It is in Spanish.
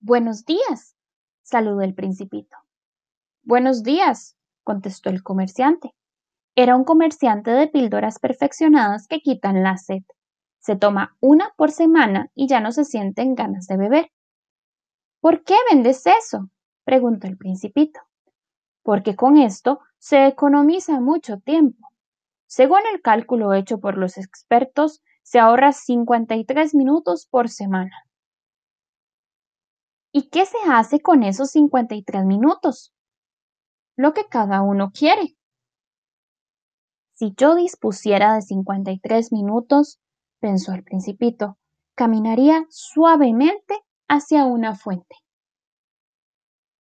Buenos días, saludó el principito. Buenos días, contestó el comerciante. Era un comerciante de píldoras perfeccionadas que quitan la sed. Se toma una por semana y ya no se sienten ganas de beber. ¿Por qué vendes eso? preguntó el principito. Porque con esto se economiza mucho tiempo. Según el cálculo hecho por los expertos, se ahorra 53 minutos por semana. ¿Y qué se hace con esos 53 minutos? Lo que cada uno quiere. Si yo dispusiera de 53 minutos, pensó el principito, caminaría suavemente hacia una fuente.